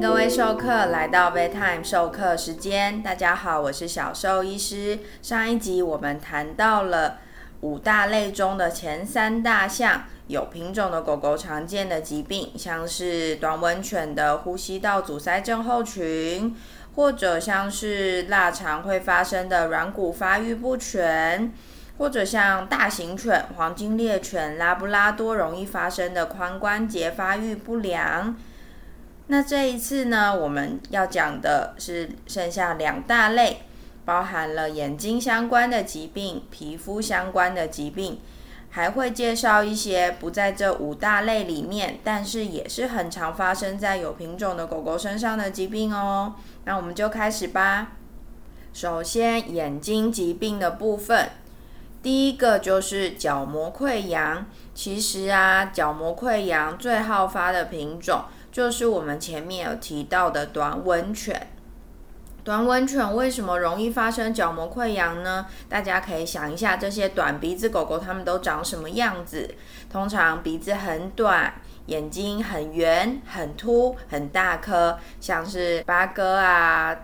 各位授课来到 Bedtime 授课时间。大家好，我是小兽医师。上一集我们谈到了五大类中的前三大项，有品种的狗狗常见的疾病，像是短吻犬的呼吸道阻塞症候群，或者像是腊肠会发生的软骨发育不全。或者像大型犬、黄金猎犬、拉布拉多容易发生的髋关节发育不良。那这一次呢，我们要讲的是剩下两大类，包含了眼睛相关的疾病、皮肤相关的疾病，还会介绍一些不在这五大类里面，但是也是很常发生在有品种的狗狗身上的疾病哦。那我们就开始吧。首先，眼睛疾病的部分。第一个就是角膜溃疡。其实啊，角膜溃疡最好发的品种就是我们前面有提到的短吻犬。短吻犬为什么容易发生角膜溃疡呢？大家可以想一下，这些短鼻子狗狗它们都长什么样子？通常鼻子很短，眼睛很圆、很凸、很大颗，像是八哥啊。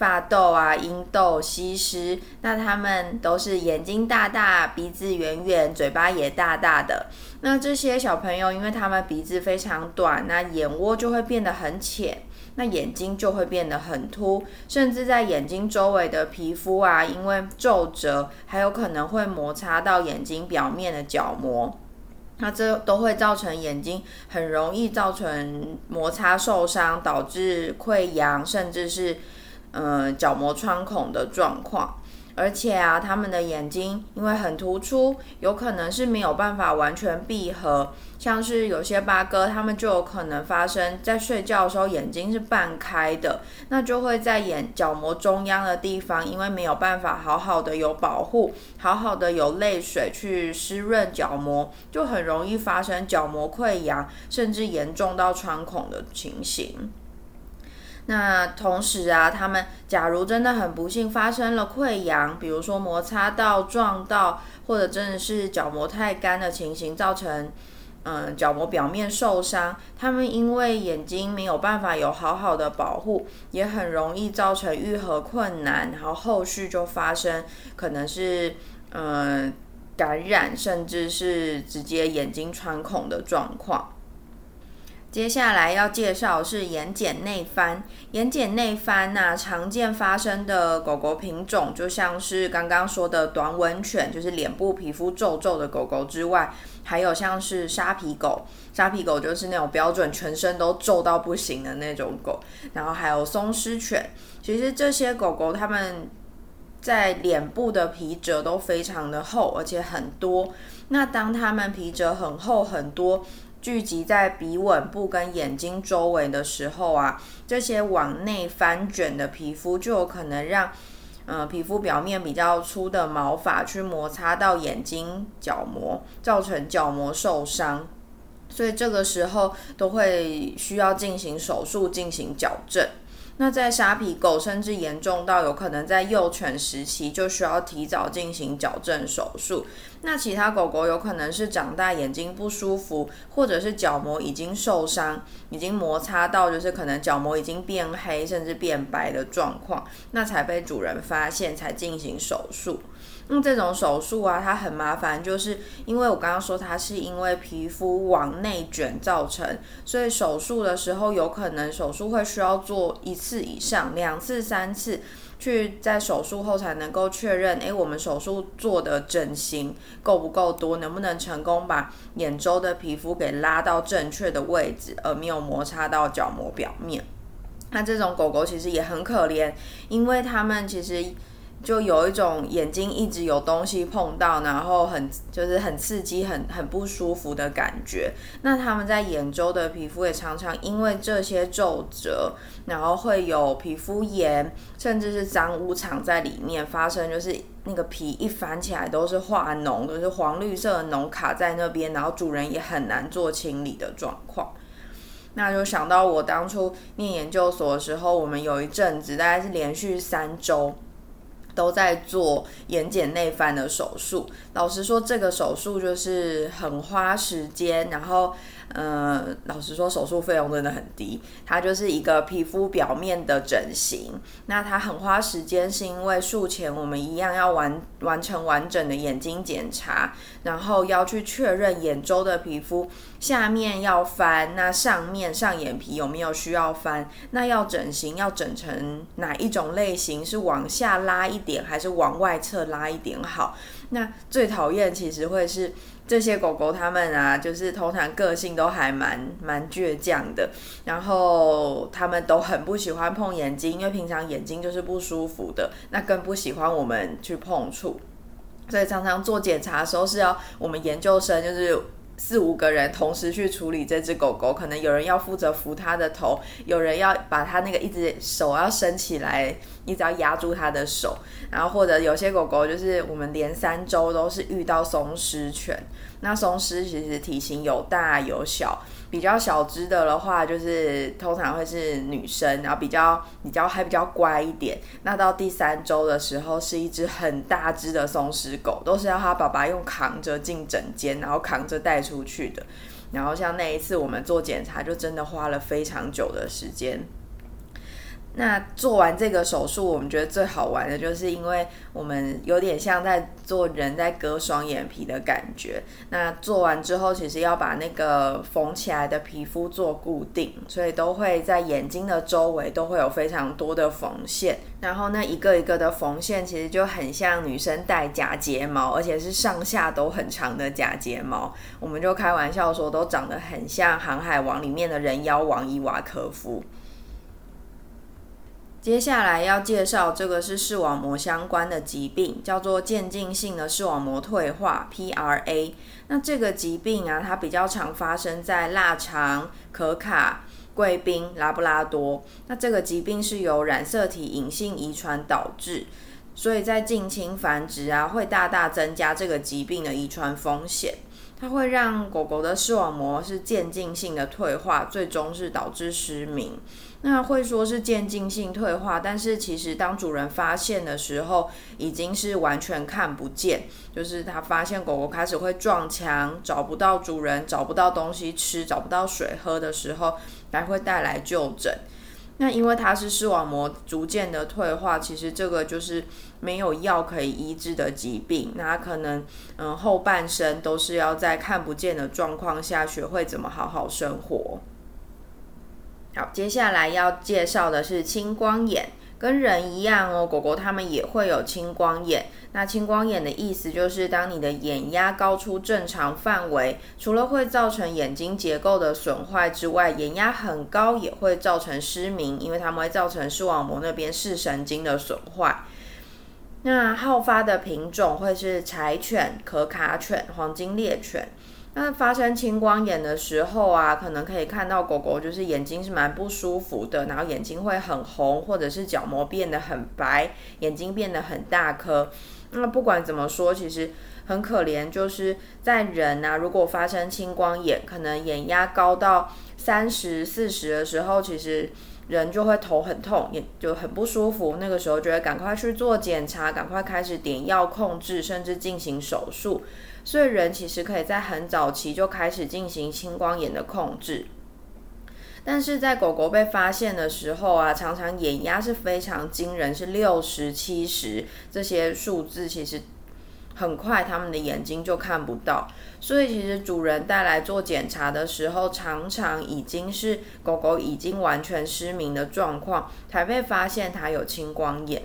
发豆啊，英豆、西施，那他们都是眼睛大大、鼻子圆圆、嘴巴也大大的。那这些小朋友，因为他们鼻子非常短，那眼窝就会变得很浅，那眼睛就会变得很凸，甚至在眼睛周围的皮肤啊，因为皱褶，还有可能会摩擦到眼睛表面的角膜，那这都会造成眼睛很容易造成摩擦受伤，导致溃疡，甚至是。嗯，角膜穿孔的状况，而且啊，他们的眼睛因为很突出，有可能是没有办法完全闭合。像是有些八哥，他们就有可能发生在睡觉的时候眼睛是半开的，那就会在眼角膜中央的地方，因为没有办法好好的有保护，好好的有泪水去湿润角膜，就很容易发生角膜溃疡，甚至严重到穿孔的情形。那同时啊，他们假如真的很不幸发生了溃疡，比如说摩擦到、撞到，或者真的是角膜太干的情形，造成嗯角膜表面受伤，他们因为眼睛没有办法有好好的保护，也很容易造成愈合困难，然后后续就发生可能是嗯感染，甚至是直接眼睛穿孔的状况。接下来要介绍是眼睑内翻。眼睑内翻呐，常见发生的狗狗品种，就像是刚刚说的短吻犬，就是脸部皮肤皱皱的狗狗之外，还有像是沙皮狗。沙皮狗就是那种标准全身都皱到不行的那种狗。然后还有松狮犬。其实这些狗狗它们在脸部的皮褶都非常的厚，而且很多。那当它们皮褶很厚很多。聚集在鼻吻部跟眼睛周围的时候啊，这些往内翻卷的皮肤就有可能让，呃，皮肤表面比较粗的毛发去摩擦到眼睛角膜，造成角膜受伤，所以这个时候都会需要进行手术进行矫正。那在沙皮狗，甚至严重到有可能在幼犬时期就需要提早进行矫正手术。那其他狗狗有可能是长大眼睛不舒服，或者是角膜已经受伤，已经摩擦到就是可能角膜已经变黑甚至变白的状况，那才被主人发现才进行手术。那这种手术啊，它很麻烦，就是因为我刚刚说它是因为皮肤往内卷造成，所以手术的时候有可能手术会需要做一次以上、两次、三次，去在手术后才能够确认，诶，我们手术做的整形够不够多，能不能成功把眼周的皮肤给拉到正确的位置，而没有摩擦到角膜表面。那这种狗狗其实也很可怜，因为它们其实。就有一种眼睛一直有东西碰到，然后很就是很刺激、很很不舒服的感觉。那他们在眼周的皮肤也常常因为这些皱褶，然后会有皮肤炎，甚至是脏污藏在里面发生，就是那个皮一翻起来都是化脓，都是黄绿色的脓卡在那边，然后主人也很难做清理的状况。那就想到我当初念研究所的时候，我们有一阵子大概是连续三周。都在做眼睑内翻的手术。老实说，这个手术就是很花时间，然后。呃，老实说，手术费用真的很低。它就是一个皮肤表面的整形，那它很花时间，是因为术前我们一样要完完成完整的眼睛检查，然后要去确认眼周的皮肤下面要翻，那上面上眼皮有没有需要翻？那要整形要整成哪一种类型？是往下拉一点，还是往外侧拉一点好？那最讨厌其实会是。这些狗狗它们啊，就是通常个性都还蛮蛮倔强的，然后它们都很不喜欢碰眼睛，因为平常眼睛就是不舒服的，那更不喜欢我们去碰触，所以常常做检查的时候是要我们研究生就是。四五个人同时去处理这只狗狗，可能有人要负责扶它的头，有人要把它那个一只手要伸起来，一直要压住它的手，然后或者有些狗狗就是我们连三周都是遇到松狮犬，那松狮其实体型有大有小。比较小只的的话，就是通常会是女生，然后比较比较还比较乖一点。那到第三周的时候，是一只很大只的松狮狗，都是要他爸爸用扛着进诊间，然后扛着带出去的。然后像那一次我们做检查，就真的花了非常久的时间。那做完这个手术，我们觉得最好玩的就是，因为我们有点像在做人在割双眼皮的感觉。那做完之后，其实要把那个缝起来的皮肤做固定，所以都会在眼睛的周围都会有非常多的缝线。然后那一个一个的缝线，其实就很像女生戴假睫毛，而且是上下都很长的假睫毛。我们就开玩笑说，都长得很像《航海王》里面的人妖王伊瓦科夫。接下来要介绍这个是视网膜相关的疾病，叫做渐进性的视网膜退化 （PRA）。那这个疾病啊，它比较常发生在腊肠、可卡、贵宾、拉布拉多。那这个疾病是由染色体隐性遗传导致，所以在近亲繁殖啊，会大大增加这个疾病的遗传风险。它会让狗狗的视网膜是渐进性的退化，最终是导致失明。那会说是渐进性退化，但是其实当主人发现的时候，已经是完全看不见。就是他发现狗狗开始会撞墙，找不到主人，找不到东西吃，找不到水喝的时候，才会带来就诊。那因为它是视网膜逐渐的退化，其实这个就是没有药可以医治的疾病。那可能嗯后半生都是要在看不见的状况下学会怎么好好生活。好，接下来要介绍的是青光眼，跟人一样哦，狗狗它们也会有青光眼。那青光眼的意思就是，当你的眼压高出正常范围，除了会造成眼睛结构的损坏之外，眼压很高也会造成失明，因为它们会造成视网膜那边视神经的损坏。那好发的品种会是柴犬、可卡犬、黄金猎犬。那发生青光眼的时候啊，可能可以看到狗狗就是眼睛是蛮不舒服的，然后眼睛会很红，或者是角膜变得很白，眼睛变得很大颗。那不管怎么说，其实很可怜，就是在人啊，如果发生青光眼，可能眼压高到三十四十的时候，其实人就会头很痛，也就很不舒服。那个时候就会赶快去做检查，赶快开始点药控制，甚至进行手术。所以人其实可以在很早期就开始进行青光眼的控制，但是在狗狗被发现的时候啊，常常眼压是非常惊人，是六十七十这些数字，其实很快他们的眼睛就看不到。所以其实主人带来做检查的时候，常常已经是狗狗已经完全失明的状况，才被发现它有青光眼。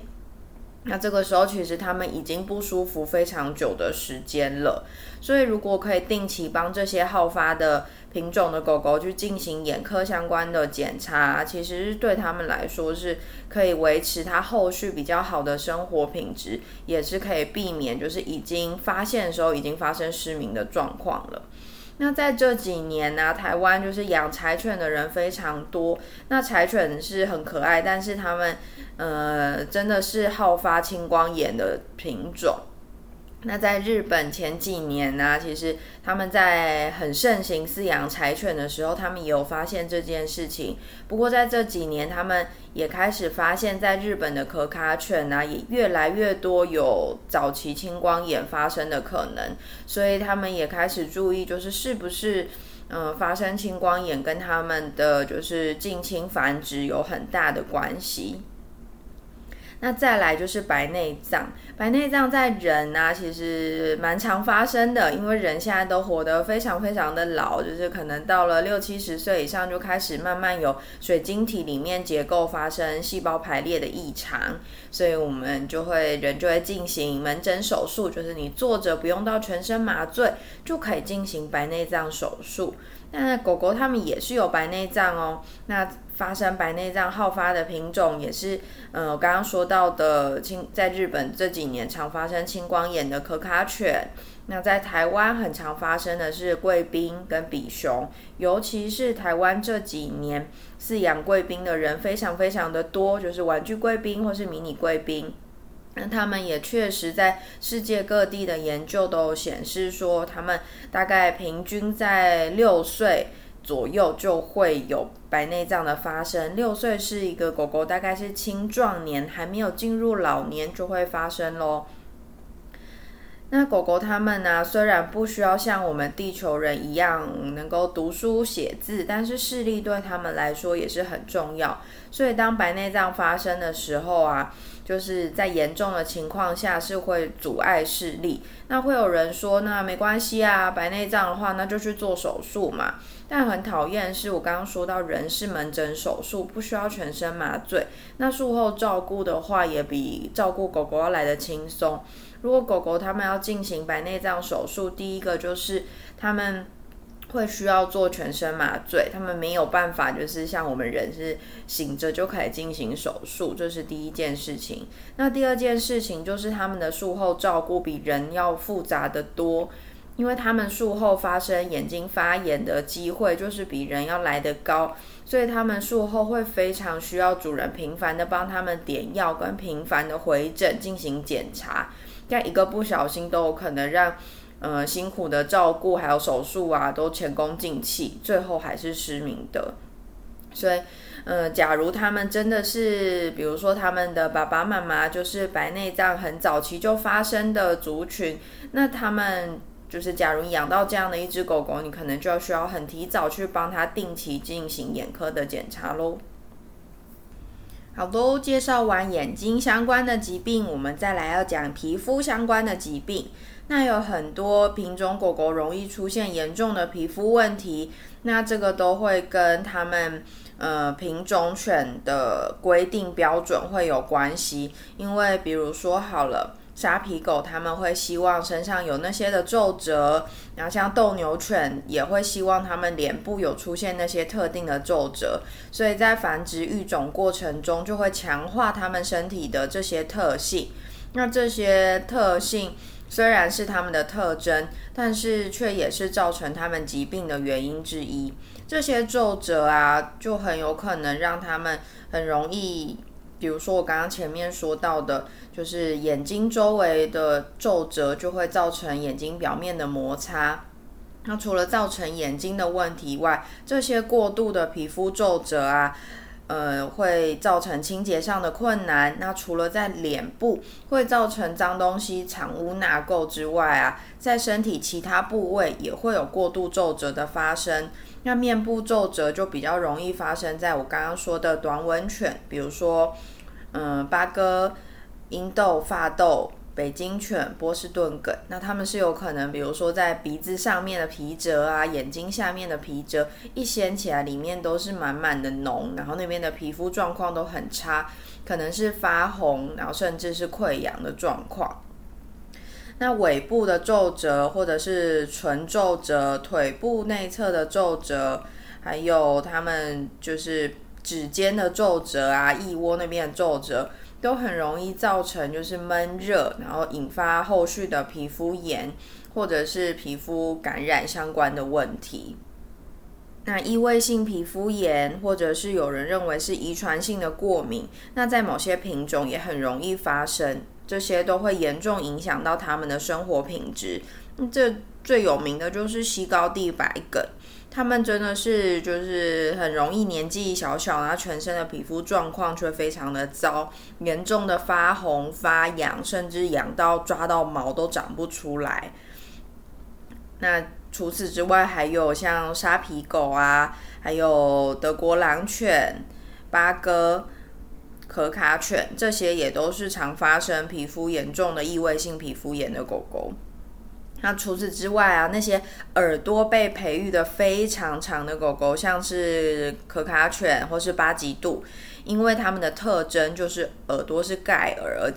那这个时候，其实他们已经不舒服非常久的时间了，所以如果可以定期帮这些好发的品种的狗狗去进行眼科相关的检查，其实对他们来说是可以维持它后续比较好的生活品质，也是可以避免就是已经发现的时候已经发生失明的状况了。那在这几年呢，台湾就是养柴犬的人非常多。那柴犬是很可爱，但是它们呃真的是好发青光眼的品种。那在日本前几年呢，其实他们在很盛行饲养柴犬的时候，他们也有发现这件事情。不过在这几年，他们也开始发现，在日本的可卡犬呢，也越来越多有早期青光眼发生的可能，所以他们也开始注意，就是是不是嗯发生青光眼跟他们的就是近亲繁殖有很大的关系。那再来就是白内障，白内障在人啊，其实蛮常发生的，因为人现在都活得非常非常的老，就是可能到了六七十岁以上就开始慢慢有水晶体里面结构发生细胞排列的异常，所以我们就会人就会进行门诊手术，就是你坐着不用到全身麻醉就可以进行白内障手术。那狗狗它们也是有白内障哦，那。发生白内障好发的品种也是，嗯，我刚刚说到的青，在日本这几年常发生青光眼的可卡犬，那在台湾很常发生的是贵宾跟比熊，尤其是台湾这几年饲养贵宾的人非常非常的多，就是玩具贵宾或是迷你贵宾，那他们也确实在世界各地的研究都显示说，他们大概平均在六岁。左右就会有白内障的发生。六岁是一个狗狗，大概是青壮年，还没有进入老年就会发生喽。那狗狗它们呢，虽然不需要像我们地球人一样能够读书写字，但是视力对他们来说也是很重要。所以当白内障发生的时候啊，就是在严重的情况下是会阻碍视力。那会有人说，那没关系啊，白内障的话，那就去做手术嘛。但很讨厌是我刚刚说到，人是门诊手术，不需要全身麻醉。那术后照顾的话，也比照顾狗狗要来的轻松。如果狗狗他们要进行白内障手术，第一个就是他们会需要做全身麻醉，他们没有办法就是像我们人是醒着就可以进行手术，这是第一件事情。那第二件事情就是他们的术后照顾比人要复杂的多。因为他们术后发生眼睛发炎的机会就是比人要来得高，所以他们术后会非常需要主人频繁的帮他们点药，跟频繁的回诊进行检查。但一个不小心都有可能让，呃，辛苦的照顾还有手术啊都前功尽弃，最后还是失明的。所以，呃，假如他们真的是，比如说他们的爸爸妈妈就是白内障很早期就发生的族群，那他们。就是，假如养到这样的一只狗狗，你可能就要需要很提早去帮它定期进行眼科的检查喽。好，都介绍完眼睛相关的疾病，我们再来要讲皮肤相关的疾病。那有很多品种狗狗容易出现严重的皮肤问题，那这个都会跟他们呃品种犬的规定标准会有关系。因为比如说好了。沙皮狗他们会希望身上有那些的皱褶，然后像斗牛犬也会希望它们脸部有出现那些特定的皱褶，所以在繁殖育种过程中就会强化它们身体的这些特性。那这些特性虽然是他们的特征，但是却也是造成他们疾病的原因之一。这些皱褶啊，就很有可能让他们很容易。比如说我刚刚前面说到的，就是眼睛周围的皱褶就会造成眼睛表面的摩擦。那除了造成眼睛的问题外，这些过度的皮肤皱褶啊，呃，会造成清洁上的困难。那除了在脸部会造成脏东西藏污纳垢之外啊，在身体其他部位也会有过度皱褶的发生。那面部皱褶就比较容易发生在我刚刚说的短吻犬，比如说，嗯，八哥、英斗、发斗、北京犬、波士顿梗，那它们是有可能，比如说在鼻子上面的皮褶啊，眼睛下面的皮褶一掀起来，里面都是满满的脓，然后那边的皮肤状况都很差，可能是发红，然后甚至是溃疡的状况。那尾部的皱褶，或者是唇皱褶、腿部内侧的皱褶，还有它们就是指尖的皱褶啊、腋窝那边的皱褶，都很容易造成就是闷热，然后引发后续的皮肤炎或者是皮肤感染相关的问题。那异位性皮肤炎，或者是有人认为是遗传性的过敏，那在某些品种也很容易发生。这些都会严重影响到他们的生活品质。这最有名的就是西高地白梗，他们真的是就是很容易年纪小小，然后全身的皮肤状况却非常的糟，严重的发红、发痒，甚至痒到抓到毛都长不出来。那除此之外，还有像沙皮狗啊，还有德国狼犬、八哥。可卡犬这些也都是常发生皮肤严重的异位性皮肤炎的狗狗。那除此之外啊，那些耳朵被培育的非常长的狗狗，像是可卡犬或是巴吉度，因为它们的特征就是耳朵是盖耳。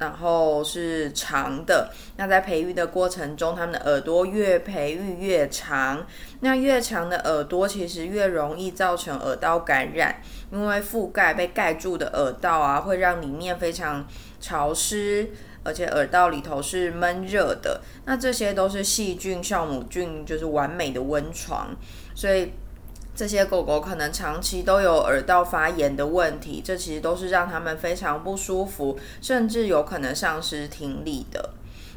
然后是长的，那在培育的过程中，它们的耳朵越培育越长。那越长的耳朵其实越容易造成耳道感染，因为覆盖被盖住的耳道啊，会让里面非常潮湿，而且耳道里头是闷热的。那这些都是细菌、酵母菌，就是完美的温床，所以。这些狗狗可能长期都有耳道发炎的问题，这其实都是让它们非常不舒服，甚至有可能丧失听力的。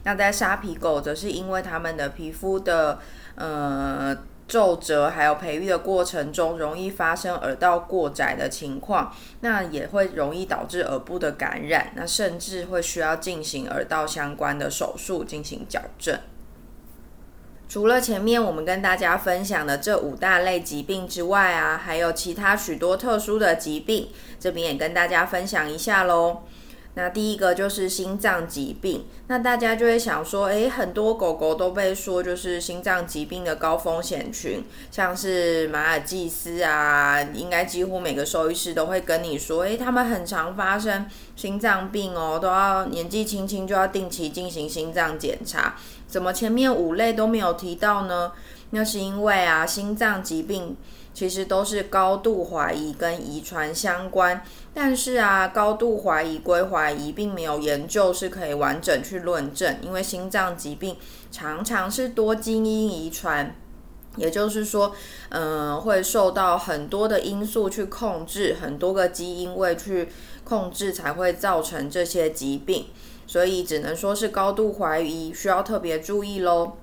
那在沙皮狗则是因为它们的皮肤的呃皱褶，还有培育的过程中容易发生耳道过窄的情况，那也会容易导致耳部的感染，那甚至会需要进行耳道相关的手术进行矫正。除了前面我们跟大家分享的这五大类疾病之外啊，还有其他许多特殊的疾病，这边也跟大家分享一下喽。那第一个就是心脏疾病，那大家就会想说，诶，很多狗狗都被说就是心脏疾病的高风险群，像是马尔济斯啊，应该几乎每个兽医师都会跟你说，诶，他们很常发生心脏病哦，都要年纪轻轻就要定期进行心脏检查。怎么前面五类都没有提到呢？那是因为啊，心脏疾病其实都是高度怀疑跟遗传相关，但是啊，高度怀疑归怀疑，并没有研究是可以完整去论证，因为心脏疾病常常是多基因遗传，也就是说，嗯，会受到很多的因素去控制，很多个基因位去控制，才会造成这些疾病。所以只能说是高度怀疑，需要特别注意喽。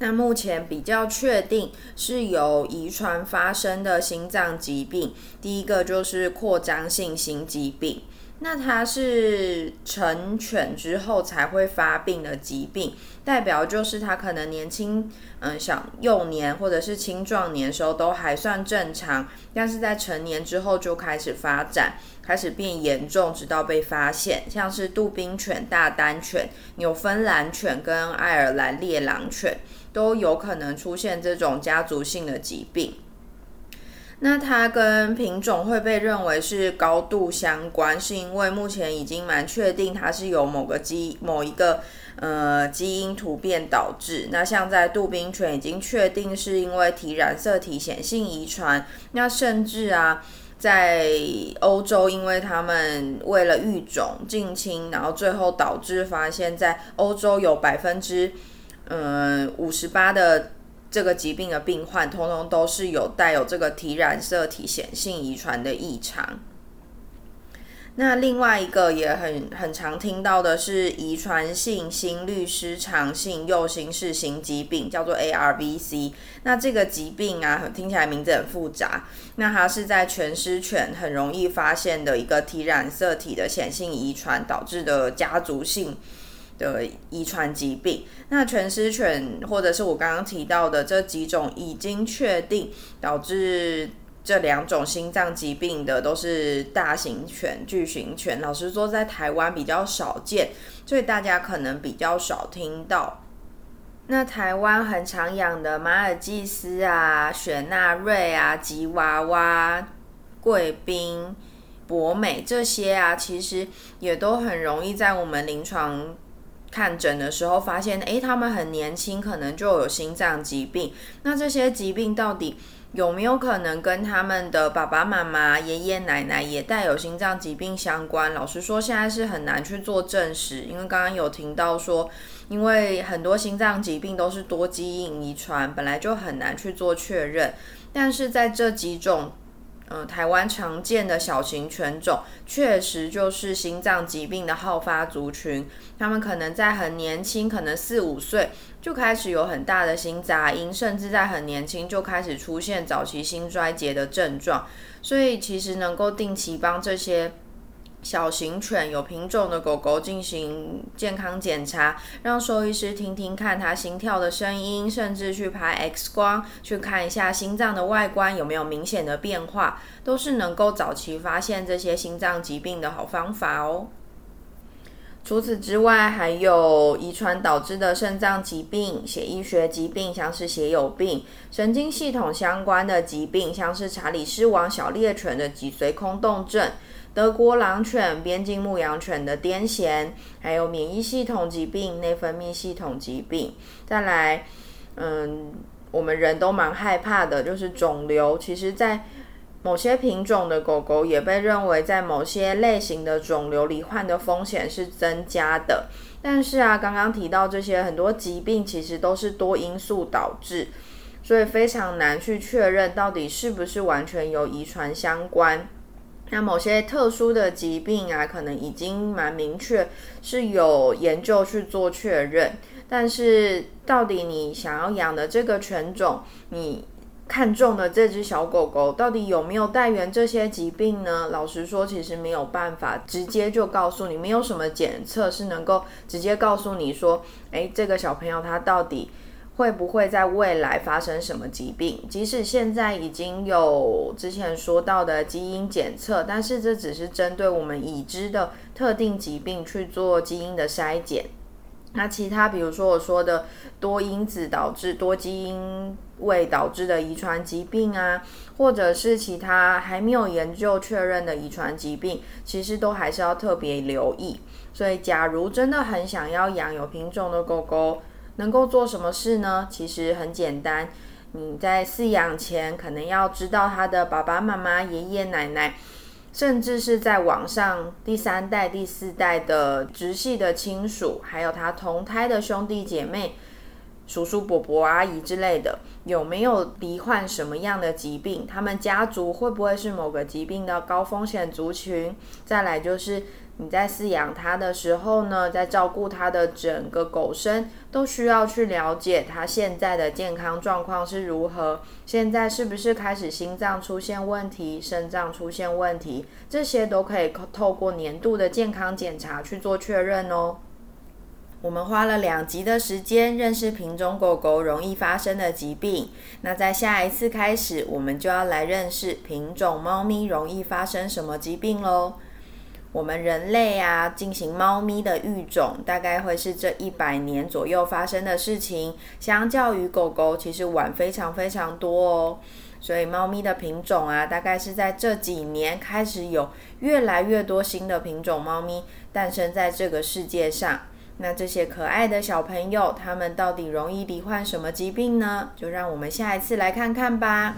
那目前比较确定是有遗传发生的心脏疾病，第一个就是扩张性心肌病。那它是成犬之后才会发病的疾病，代表就是它可能年轻，嗯，小幼年或者是青壮年时候都还算正常，但是在成年之后就开始发展，开始变严重，直到被发现。像是杜宾犬、大丹犬、纽芬兰犬跟爱尔兰猎狼犬都有可能出现这种家族性的疾病。那它跟品种会被认为是高度相关，是因为目前已经蛮确定它是由某个基某一个呃基因突变导致。那像在杜宾犬已经确定是因为体染色体显性遗传。那甚至啊，在欧洲，因为他们为了育种近亲，然后最后导致发现，在欧洲有百分之嗯五十八的。这个疾病的病患，通通都是有带有这个体染色体显性遗传的异常。那另外一个也很很常听到的是遗传性心律失常性右心室型疾病，叫做 ARVC。那这个疾病啊，听起来名字很复杂。那它是在全狮犬很容易发现的一个体染色体的显性遗传导致的家族性。的遗传疾病，那全狮犬或者是我刚刚提到的这几种已经确定导致这两种心脏疾病的，都是大型犬、巨型犬。老实说，在台湾比较少见，所以大家可能比较少听到。那台湾很常养的马尔济斯啊、雪纳瑞啊、吉娃娃、贵宾、博美这些啊，其实也都很容易在我们临床。看诊的时候发现，诶，他们很年轻，可能就有心脏疾病。那这些疾病到底有没有可能跟他们的爸爸妈妈、爷爷奶奶也带有心脏疾病相关？老实说，现在是很难去做证实，因为刚刚有听到说，因为很多心脏疾病都是多基因遗传，本来就很难去做确认。但是在这几种嗯，台湾常见的小型犬种，确实就是心脏疾病的好发族群。他们可能在很年轻，可能四五岁就开始有很大的心杂音，甚至在很年轻就开始出现早期心衰竭的症状。所以，其实能够定期帮这些。小型犬有品种的狗狗进行健康检查，让兽医师听听看它心跳的声音，甚至去拍 X 光，去看一下心脏的外观有没有明显的变化，都是能够早期发现这些心脏疾病的好方法哦。除此之外，还有遗传导致的肾脏疾病、血液学疾病，像是血友病；神经系统相关的疾病，像是查理斯王小猎犬的脊髓空洞症。德国狼犬、边境牧羊犬的癫痫，还有免疫系统疾病、内分泌系统疾病。再来，嗯，我们人都蛮害怕的，就是肿瘤。其实，在某些品种的狗狗也被认为在某些类型的肿瘤罹患的风险是增加的。但是啊，刚刚提到这些很多疾病，其实都是多因素导致，所以非常难去确认到底是不是完全由遗传相关。那某些特殊的疾病啊，可能已经蛮明确是有研究去做确认，但是到底你想要养的这个犬种，你看中的这只小狗狗，到底有没有带源这些疾病呢？老实说，其实没有办法直接就告诉你，没有什么检测是能够直接告诉你说，诶，这个小朋友他到底。会不会在未来发生什么疾病？即使现在已经有之前说到的基因检测，但是这只是针对我们已知的特定疾病去做基因的筛检。那其他，比如说我说的多因子导致、多基因位导致的遗传疾病啊，或者是其他还没有研究确认的遗传疾病，其实都还是要特别留意。所以，假如真的很想要养有品种的狗狗，能够做什么事呢？其实很简单，你在饲养前可能要知道他的爸爸妈妈、爷爷奶奶，甚至是在网上第三代、第四代的直系的亲属，还有他同胎的兄弟姐妹、叔叔伯伯、阿姨之类的，有没有罹患什么样的疾病？他们家族会不会是某个疾病的高风险族群？再来就是。你在饲养它的时候呢，在照顾它的整个狗生，都需要去了解它现在的健康状况是如何，现在是不是开始心脏出现问题、肾脏出现问题，这些都可以透过年度的健康检查去做确认哦。我们花了两集的时间认识品种狗狗容易发生的疾病，那在下一次开始，我们就要来认识品种猫咪容易发生什么疾病喽。我们人类啊，进行猫咪的育种，大概会是这一百年左右发生的事情。相较于狗狗，其实晚非常非常多哦。所以，猫咪的品种啊，大概是在这几年开始有越来越多新的品种猫咪诞生在这个世界上。那这些可爱的小朋友，他们到底容易罹患什么疾病呢？就让我们下一次来看看吧。